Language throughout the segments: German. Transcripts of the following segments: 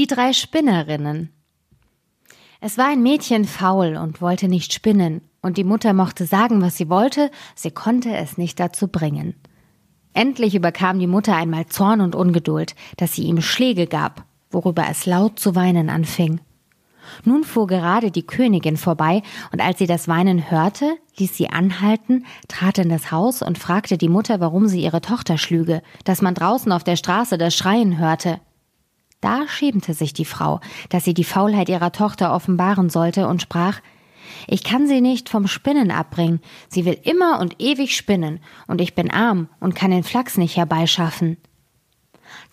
Die drei Spinnerinnen. Es war ein Mädchen faul und wollte nicht spinnen, und die Mutter mochte sagen, was sie wollte, sie konnte es nicht dazu bringen. Endlich überkam die Mutter einmal Zorn und Ungeduld, dass sie ihm Schläge gab, worüber es laut zu weinen anfing. Nun fuhr gerade die Königin vorbei, und als sie das Weinen hörte, ließ sie anhalten, trat in das Haus und fragte die Mutter, warum sie ihre Tochter schlüge, dass man draußen auf der Straße das Schreien hörte. Da schämte sich die Frau, dass sie die Faulheit ihrer Tochter offenbaren sollte und sprach Ich kann sie nicht vom Spinnen abbringen, sie will immer und ewig spinnen, und ich bin arm und kann den Flachs nicht herbeischaffen.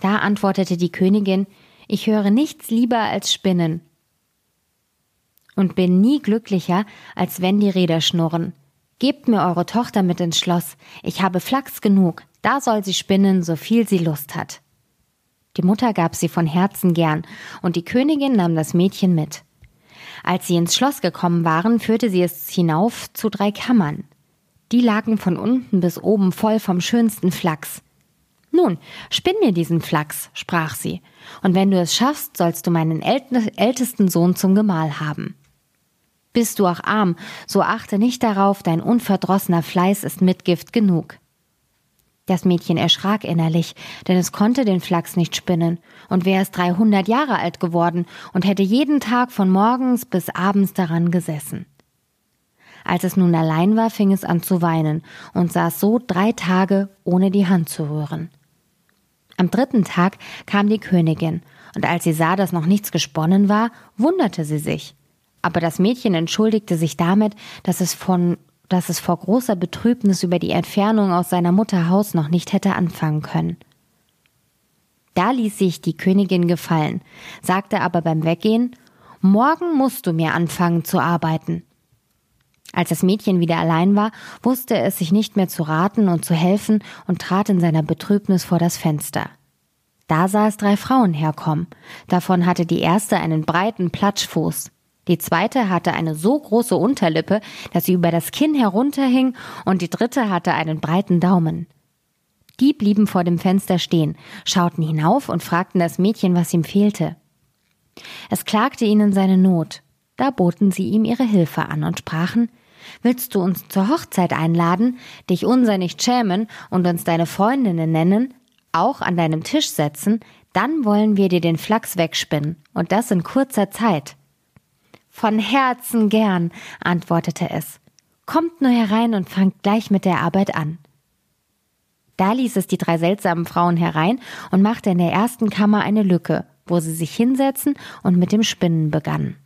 Da antwortete die Königin Ich höre nichts lieber als Spinnen, und bin nie glücklicher, als wenn die Räder schnurren. Gebt mir eure Tochter mit ins Schloss, ich habe Flachs genug, da soll sie spinnen, so viel sie Lust hat. Die Mutter gab sie von Herzen gern, und die Königin nahm das Mädchen mit. Als sie ins Schloss gekommen waren, führte sie es hinauf zu drei Kammern. Die lagen von unten bis oben voll vom schönsten Flachs. Nun, spinn mir diesen Flachs, sprach sie, und wenn du es schaffst, sollst du meinen ältesten Sohn zum Gemahl haben. Bist du auch arm, so achte nicht darauf, dein unverdrossener Fleiß ist Mitgift genug. Das Mädchen erschrak innerlich, denn es konnte den Flachs nicht spinnen und wäre es dreihundert Jahre alt geworden und hätte jeden Tag von morgens bis abends daran gesessen. Als es nun allein war, fing es an zu weinen und saß so drei Tage, ohne die Hand zu rühren. Am dritten Tag kam die Königin, und als sie sah, dass noch nichts gesponnen war, wunderte sie sich. Aber das Mädchen entschuldigte sich damit, dass es von dass es vor großer Betrübnis über die Entfernung aus seiner Mutter Haus noch nicht hätte anfangen können. Da ließ sich die Königin gefallen, sagte aber beim Weggehen Morgen musst du mir anfangen zu arbeiten. Als das Mädchen wieder allein war, wusste es sich nicht mehr zu raten und zu helfen und trat in seiner Betrübnis vor das Fenster. Da sah es drei Frauen herkommen. Davon hatte die erste einen breiten Platschfuß. Die zweite hatte eine so große Unterlippe, dass sie über das Kinn herunterhing, und die dritte hatte einen breiten Daumen. Die blieben vor dem Fenster stehen, schauten hinauf und fragten das Mädchen, was ihm fehlte. Es klagte ihnen seine Not. Da boten sie ihm ihre Hilfe an und sprachen, Willst du uns zur Hochzeit einladen, dich unser nicht schämen und uns deine Freundinnen nennen, auch an deinem Tisch setzen, dann wollen wir dir den Flachs wegspinnen, und das in kurzer Zeit. Von Herzen gern, antwortete es. Kommt nur herein und fangt gleich mit der Arbeit an. Da ließ es die drei seltsamen Frauen herein und machte in der ersten Kammer eine Lücke, wo sie sich hinsetzen und mit dem Spinnen begannen.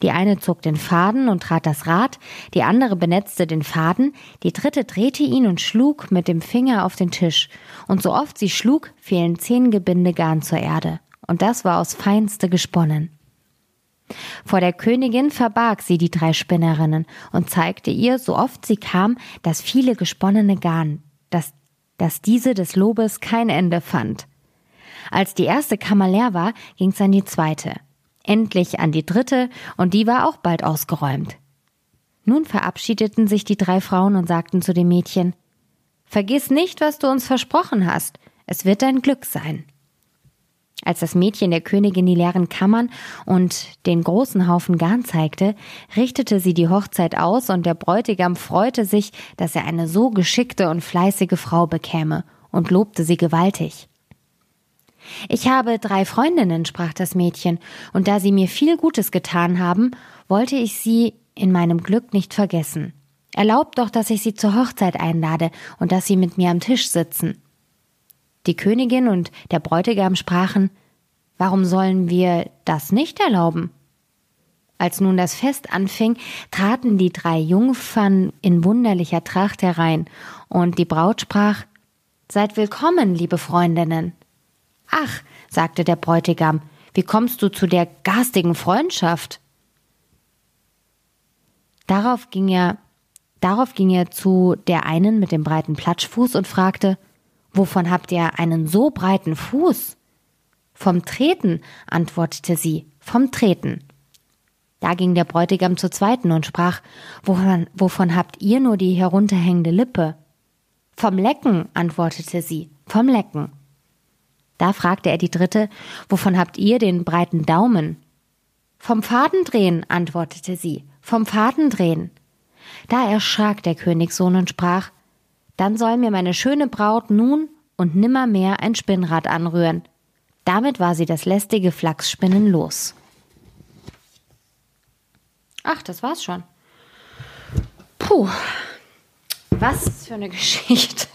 Die eine zog den Faden und trat das Rad, die andere benetzte den Faden, die dritte drehte ihn und schlug mit dem Finger auf den Tisch, und so oft sie schlug, fielen zehn Gebinde Garn zur Erde, und das war aus feinste gesponnen. Vor der Königin verbarg sie die drei Spinnerinnen und zeigte ihr, so oft sie kam, das viele gesponnene Garn, dass, dass diese des Lobes kein Ende fand. Als die erste Kammer leer war, ging's an die zweite, endlich an die dritte, und die war auch bald ausgeräumt. Nun verabschiedeten sich die drei Frauen und sagten zu dem Mädchen Vergiss nicht, was du uns versprochen hast, es wird dein Glück sein. Als das Mädchen der Königin die leeren Kammern und den großen Haufen Garn zeigte, richtete sie die Hochzeit aus und der Bräutigam freute sich, dass er eine so geschickte und fleißige Frau bekäme und lobte sie gewaltig. Ich habe drei Freundinnen, sprach das Mädchen, und da sie mir viel Gutes getan haben, wollte ich sie in meinem Glück nicht vergessen. Erlaubt doch, dass ich sie zur Hochzeit einlade und dass sie mit mir am Tisch sitzen. Die Königin und der Bräutigam sprachen Warum sollen wir das nicht erlauben? Als nun das Fest anfing, traten die drei Jungfern in wunderlicher Tracht herein, und die Braut sprach Seid willkommen, liebe Freundinnen. Ach, sagte der Bräutigam, wie kommst du zu der garstigen Freundschaft? Darauf ging er, darauf ging er zu der einen mit dem breiten Platschfuß und fragte, Wovon habt ihr einen so breiten Fuß? Vom Treten, antwortete sie, vom Treten. Da ging der Bräutigam zur zweiten und sprach, wovon, wovon habt ihr nur die herunterhängende Lippe? Vom Lecken, antwortete sie, vom Lecken. Da fragte er die dritte, wovon habt ihr den breiten Daumen? Vom Fadendrehen, antwortete sie, vom Fadendrehen. Da erschrak der Königssohn und sprach, dann soll mir meine schöne Braut nun und nimmermehr ein Spinnrad anrühren. Damit war sie das lästige Flachsspinnen los. Ach, das war's schon. Puh, was für eine Geschichte.